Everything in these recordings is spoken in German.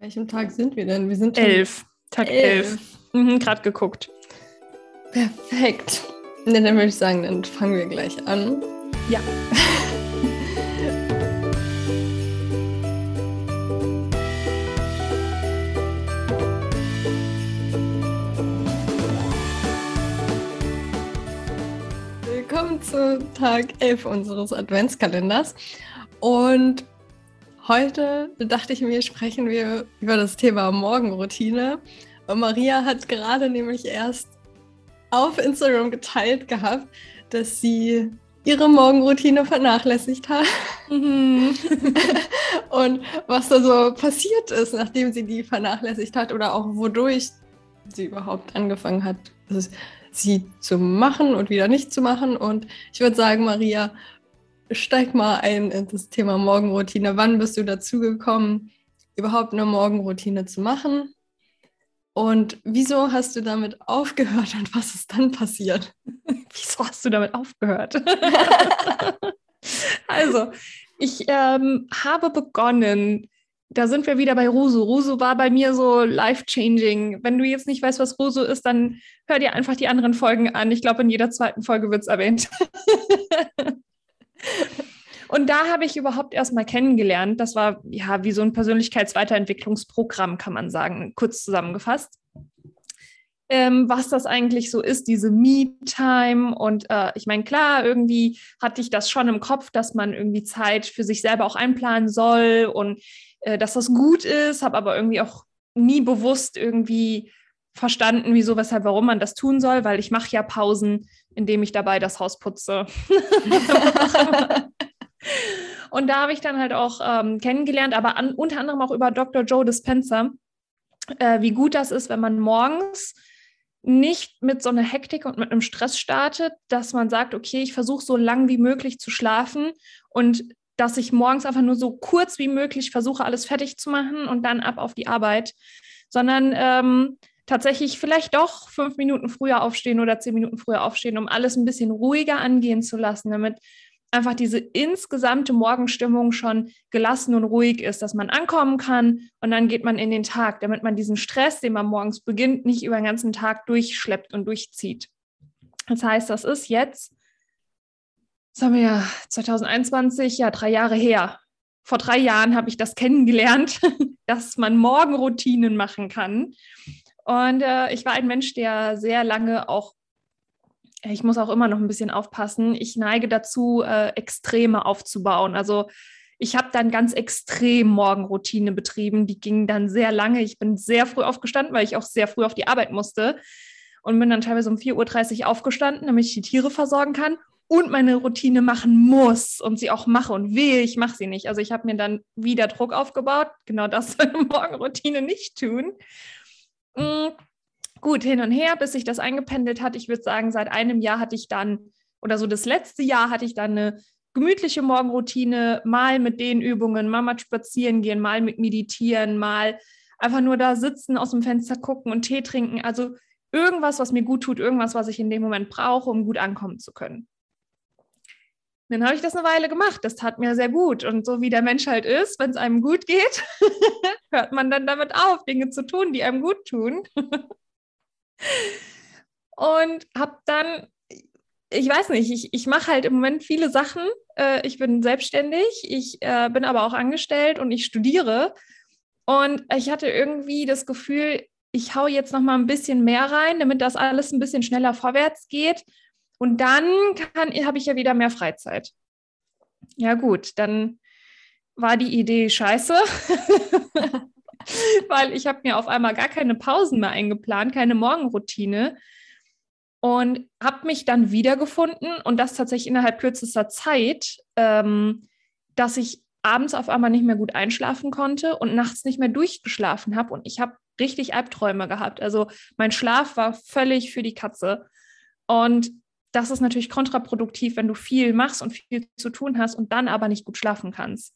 Welchem Tag sind wir denn? Wir sind elf. Tag elf. elf. Mhm, Gerade geguckt. Perfekt. Ne, dann würde ich sagen, dann fangen wir gleich an. Ja. Willkommen zu Tag 11 unseres Adventskalenders. Und Heute dachte ich mir, sprechen wir über das Thema Morgenroutine. Und Maria hat gerade nämlich erst auf Instagram geteilt gehabt, dass sie ihre Morgenroutine vernachlässigt hat. Mhm. und was da so passiert ist, nachdem sie die vernachlässigt hat oder auch wodurch sie überhaupt angefangen hat, sie zu machen und wieder nicht zu machen. Und ich würde sagen, Maria, steig mal ein in das Thema Morgenroutine. Wann bist du dazu gekommen, überhaupt eine Morgenroutine zu machen? Und wieso hast du damit aufgehört und was ist dann passiert? wieso hast du damit aufgehört? also, ich ähm, habe begonnen, da sind wir wieder bei Rusu. Rusu war bei mir so life-changing. Wenn du jetzt nicht weißt, was Rusu ist, dann hör dir einfach die anderen Folgen an. Ich glaube, in jeder zweiten Folge wird es erwähnt. Und da habe ich überhaupt erst mal kennengelernt. Das war ja wie so ein Persönlichkeitsweiterentwicklungsprogramm, kann man sagen, kurz zusammengefasst. Ähm, was das eigentlich so ist, diese Me-Time. Und äh, ich meine, klar, irgendwie hatte ich das schon im Kopf, dass man irgendwie Zeit für sich selber auch einplanen soll und äh, dass das gut ist, habe aber irgendwie auch nie bewusst irgendwie verstanden, wieso, weshalb, warum man das tun soll, weil ich mache ja Pausen, indem ich dabei das Haus putze. und da habe ich dann halt auch ähm, kennengelernt, aber an, unter anderem auch über Dr. Joe Dispenza, äh, wie gut das ist, wenn man morgens nicht mit so einer Hektik und mit einem Stress startet, dass man sagt, okay, ich versuche so lang wie möglich zu schlafen und dass ich morgens einfach nur so kurz wie möglich versuche, alles fertig zu machen und dann ab auf die Arbeit, sondern ähm, tatsächlich vielleicht doch fünf Minuten früher aufstehen oder zehn Minuten früher aufstehen, um alles ein bisschen ruhiger angehen zu lassen, damit einfach diese insgesamte Morgenstimmung schon gelassen und ruhig ist, dass man ankommen kann und dann geht man in den Tag, damit man diesen Stress, den man morgens beginnt, nicht über den ganzen Tag durchschleppt und durchzieht. Das heißt, das ist jetzt, das haben wir ja 2021, ja drei Jahre her. Vor drei Jahren habe ich das kennengelernt, dass man Morgenroutinen machen kann. Und äh, ich war ein Mensch, der sehr lange auch, ich muss auch immer noch ein bisschen aufpassen, ich neige dazu, äh, Extreme aufzubauen. Also ich habe dann ganz extrem Morgenroutine betrieben. Die ging dann sehr lange. Ich bin sehr früh aufgestanden, weil ich auch sehr früh auf die Arbeit musste. Und bin dann teilweise um 4.30 Uhr aufgestanden, damit ich die Tiere versorgen kann und meine Routine machen muss und sie auch mache und wehe, ich mache sie nicht. Also ich habe mir dann wieder Druck aufgebaut. Genau das soll eine Morgenroutine nicht tun. Mm, gut, hin und her, bis sich das eingependelt hat. Ich würde sagen, seit einem Jahr hatte ich dann, oder so das letzte Jahr hatte ich dann eine gemütliche Morgenroutine, mal mit den Übungen, mal mit spazieren gehen, mal mit meditieren, mal einfach nur da sitzen, aus dem Fenster gucken und Tee trinken. Also irgendwas, was mir gut tut, irgendwas, was ich in dem Moment brauche, um gut ankommen zu können. Dann habe ich das eine Weile gemacht. Das tat mir sehr gut. Und so wie der Mensch halt ist, wenn es einem gut geht, hört man dann damit auf, Dinge zu tun, die einem gut tun. und habe dann, ich weiß nicht, ich, ich mache halt im Moment viele Sachen. Äh, ich bin selbstständig, ich äh, bin aber auch angestellt und ich studiere. Und ich hatte irgendwie das Gefühl, ich haue jetzt noch mal ein bisschen mehr rein, damit das alles ein bisschen schneller vorwärts geht und dann habe ich ja wieder mehr Freizeit. Ja gut, dann war die Idee scheiße, weil ich habe mir auf einmal gar keine Pausen mehr eingeplant, keine Morgenroutine und habe mich dann wiedergefunden und das tatsächlich innerhalb kürzester Zeit, ähm, dass ich abends auf einmal nicht mehr gut einschlafen konnte und nachts nicht mehr durchgeschlafen habe und ich habe richtig Albträume gehabt. Also mein Schlaf war völlig für die Katze und das ist natürlich kontraproduktiv, wenn du viel machst und viel zu tun hast und dann aber nicht gut schlafen kannst.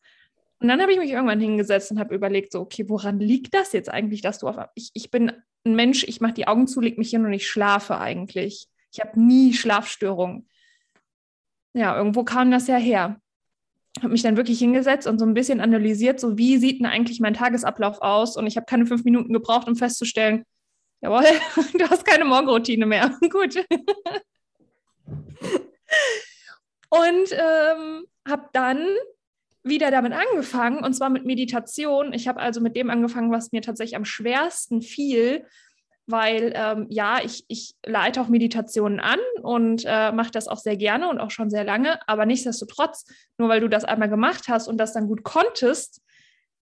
Und dann habe ich mich irgendwann hingesetzt und habe überlegt, so, okay, woran liegt das jetzt eigentlich, dass du auf. Ich, ich bin ein Mensch, ich mache die Augen zu, leg mich hin und ich schlafe eigentlich. Ich habe nie Schlafstörungen. Ja, irgendwo kam das ja her. habe mich dann wirklich hingesetzt und so ein bisschen analysiert, so wie sieht denn eigentlich mein Tagesablauf aus? Und ich habe keine fünf Minuten gebraucht, um festzustellen, jawohl, du hast keine Morgenroutine mehr. Gut. Und ähm, habe dann wieder damit angefangen, und zwar mit Meditation. Ich habe also mit dem angefangen, was mir tatsächlich am schwersten fiel, weil ähm, ja, ich, ich leite auch Meditationen an und äh, mache das auch sehr gerne und auch schon sehr lange, aber nichtsdestotrotz, nur weil du das einmal gemacht hast und das dann gut konntest,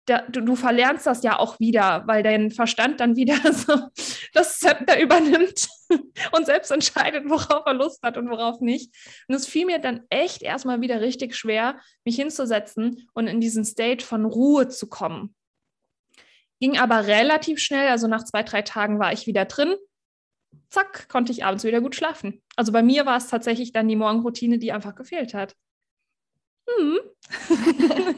da, du, du, verlernst das ja auch wieder, weil dein Verstand dann wieder so das Zepter übernimmt und selbst entscheidet, worauf er Lust hat und worauf nicht. Und es fiel mir dann echt erstmal wieder richtig schwer, mich hinzusetzen und in diesen State von Ruhe zu kommen. Ging aber relativ schnell, also nach zwei, drei Tagen war ich wieder drin. Zack, konnte ich abends wieder gut schlafen. Also bei mir war es tatsächlich dann die Morgenroutine, die einfach gefehlt hat. Hm.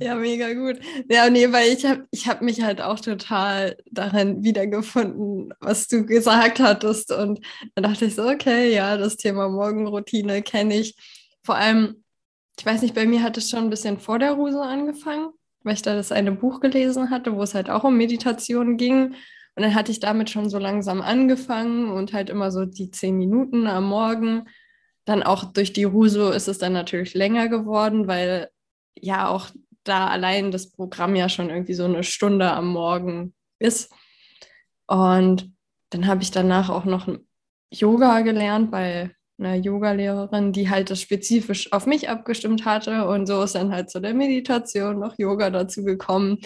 ja, mega gut. Ja, nee, weil ich habe ich hab mich halt auch total darin wiedergefunden, was du gesagt hattest. Und dann dachte ich so, okay, ja, das Thema Morgenroutine kenne ich. Vor allem, ich weiß nicht, bei mir hat es schon ein bisschen vor der Ruse angefangen, weil ich da das eine Buch gelesen hatte, wo es halt auch um Meditation ging. Und dann hatte ich damit schon so langsam angefangen und halt immer so die zehn Minuten am Morgen dann auch durch die Ruso ist es dann natürlich länger geworden, weil ja auch da allein das Programm ja schon irgendwie so eine Stunde am Morgen ist. Und dann habe ich danach auch noch Yoga gelernt bei einer Yogalehrerin, die halt das spezifisch auf mich abgestimmt hatte. Und so ist dann halt zu der Meditation noch Yoga dazu gekommen.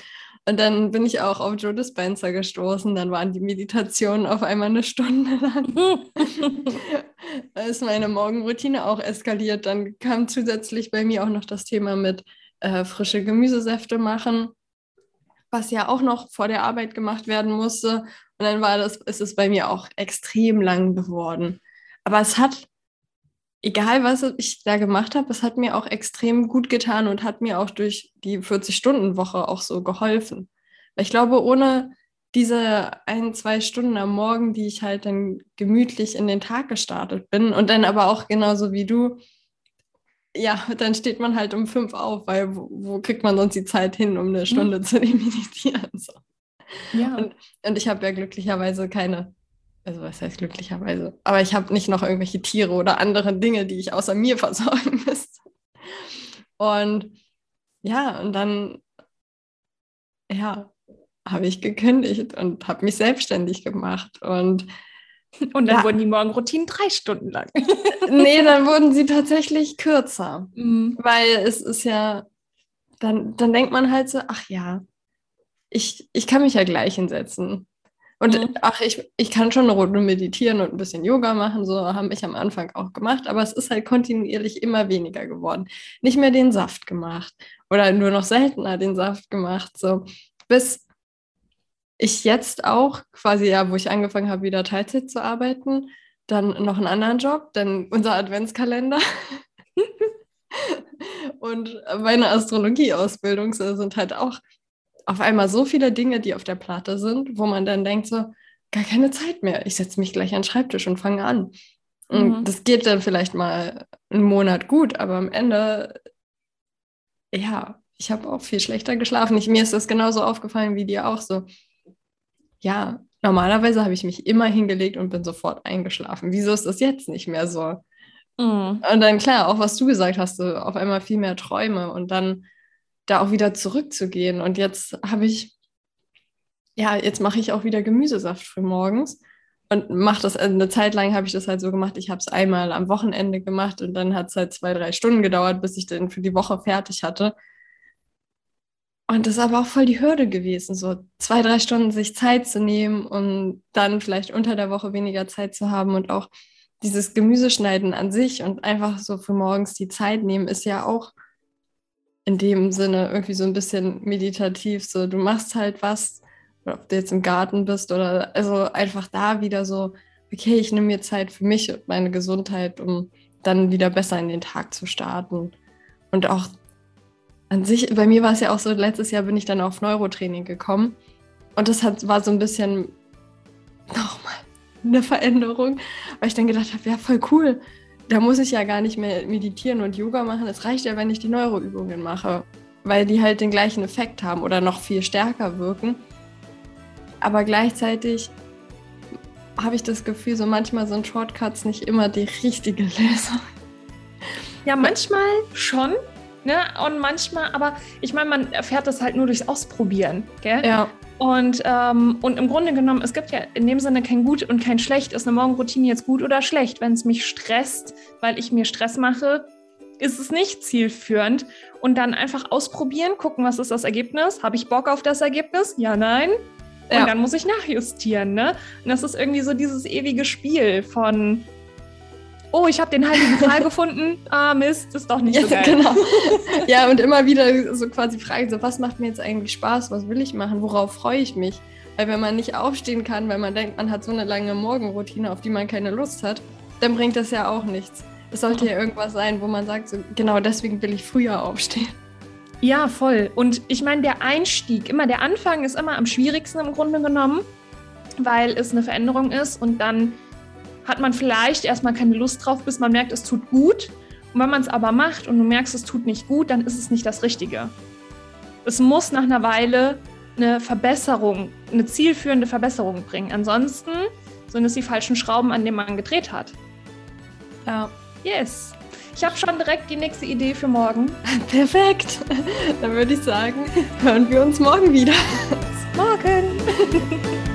Und dann bin ich auch auf Joe Dispenza gestoßen. Dann waren die Meditationen auf einmal eine Stunde lang. da ist meine Morgenroutine auch eskaliert. Dann kam zusätzlich bei mir auch noch das Thema mit äh, frische Gemüsesäfte machen, was ja auch noch vor der Arbeit gemacht werden musste. Und dann war das, ist es bei mir auch extrem lang geworden. Aber es hat egal was ich da gemacht habe, es hat mir auch extrem gut getan und hat mir auch durch die 40-Stunden-Woche auch so geholfen. Weil ich glaube, ohne diese ein, zwei Stunden am Morgen, die ich halt dann gemütlich in den Tag gestartet bin und dann aber auch genauso wie du, ja, dann steht man halt um fünf auf, weil wo, wo kriegt man sonst die Zeit hin, um eine mhm. Stunde mhm. zu meditieren? So. Ja. Und, und ich habe ja glücklicherweise keine also was heißt glücklicherweise, aber ich habe nicht noch irgendwelche Tiere oder andere Dinge, die ich außer mir versorgen müsste. Und ja, und dann, ja, habe ich gekündigt und habe mich selbstständig gemacht. Und, und dann ja, wurden die Morgenroutinen drei Stunden lang. nee, dann wurden sie tatsächlich kürzer. Mhm. Weil es ist ja, dann, dann denkt man halt so, ach ja, ich, ich kann mich ja gleich hinsetzen. Und mhm. ach, ich, ich kann schon eine Runde meditieren und ein bisschen Yoga machen, so haben ich am Anfang auch gemacht, aber es ist halt kontinuierlich immer weniger geworden. Nicht mehr den Saft gemacht oder nur noch seltener den Saft gemacht, so bis ich jetzt auch quasi, ja, wo ich angefangen habe, wieder Teilzeit zu arbeiten, dann noch einen anderen Job, denn unser Adventskalender und meine Astrologie-Ausbildung sind halt auch auf einmal so viele Dinge, die auf der Platte sind, wo man dann denkt so, gar keine Zeit mehr. Ich setze mich gleich an den Schreibtisch und fange an. Und mhm. das geht dann vielleicht mal einen Monat gut, aber am Ende, ja, ich habe auch viel schlechter geschlafen. Ich, mir ist das genauso aufgefallen wie dir auch so. Ja, normalerweise habe ich mich immer hingelegt und bin sofort eingeschlafen. Wieso ist das jetzt nicht mehr so? Mhm. Und dann klar, auch was du gesagt hast, so auf einmal viel mehr Träume und dann da auch wieder zurückzugehen. Und jetzt habe ich, ja, jetzt mache ich auch wieder Gemüsesaft für morgens und mache das, also eine Zeit lang habe ich das halt so gemacht, ich habe es einmal am Wochenende gemacht und dann hat es halt zwei, drei Stunden gedauert, bis ich dann für die Woche fertig hatte. Und das ist aber auch voll die Hürde gewesen, so zwei, drei Stunden sich Zeit zu nehmen und dann vielleicht unter der Woche weniger Zeit zu haben und auch dieses Gemüseschneiden an sich und einfach so für morgens die Zeit nehmen, ist ja auch in dem Sinne irgendwie so ein bisschen meditativ. So, du machst halt was, ob du jetzt im Garten bist oder also einfach da wieder so, okay, ich nehme mir Zeit für mich und meine Gesundheit, um dann wieder besser in den Tag zu starten. Und auch an sich, bei mir war es ja auch so, letztes Jahr bin ich dann auf Neurotraining gekommen. Und das hat, war so ein bisschen nochmal eine Veränderung, weil ich dann gedacht habe, ja, voll cool da muss ich ja gar nicht mehr meditieren und Yoga machen. Es reicht ja, wenn ich die Neuroübungen mache, weil die halt den gleichen Effekt haben oder noch viel stärker wirken. Aber gleichzeitig habe ich das Gefühl, so manchmal sind Shortcuts nicht immer die richtige Lösung. Ja, manchmal schon. Ne? Und manchmal, aber ich meine, man erfährt das halt nur durchs Ausprobieren. Gell? Ja. Und, ähm, und im Grunde genommen, es gibt ja in dem Sinne kein Gut und kein Schlecht. Ist eine Morgenroutine jetzt gut oder schlecht? Wenn es mich stresst, weil ich mir Stress mache, ist es nicht zielführend. Und dann einfach ausprobieren, gucken, was ist das Ergebnis? Habe ich Bock auf das Ergebnis? Ja, nein. Und ja. dann muss ich nachjustieren. Ne? Und das ist irgendwie so dieses ewige Spiel von oh, ich habe den heiligen Gral gefunden, ah Mist, ist doch nicht ja, so geil. Genau. Ja, und immer wieder so quasi fragen, so, was macht mir jetzt eigentlich Spaß, was will ich machen, worauf freue ich mich? Weil wenn man nicht aufstehen kann, weil man denkt, man hat so eine lange Morgenroutine, auf die man keine Lust hat, dann bringt das ja auch nichts. Es sollte ja irgendwas sein, wo man sagt, so, genau deswegen will ich früher aufstehen. Ja, voll. Und ich meine, der Einstieg, immer der Anfang ist immer am schwierigsten im Grunde genommen, weil es eine Veränderung ist und dann hat man vielleicht erstmal keine Lust drauf, bis man merkt, es tut gut. Und wenn man es aber macht und du merkst, es tut nicht gut, dann ist es nicht das Richtige. Es muss nach einer Weile eine Verbesserung, eine zielführende Verbesserung bringen. Ansonsten sind es die falschen Schrauben, an denen man gedreht hat. Ja. Yes. Ich habe schon direkt die nächste Idee für morgen. Perfekt. Dann würde ich sagen, hören wir uns morgen wieder. Morgen.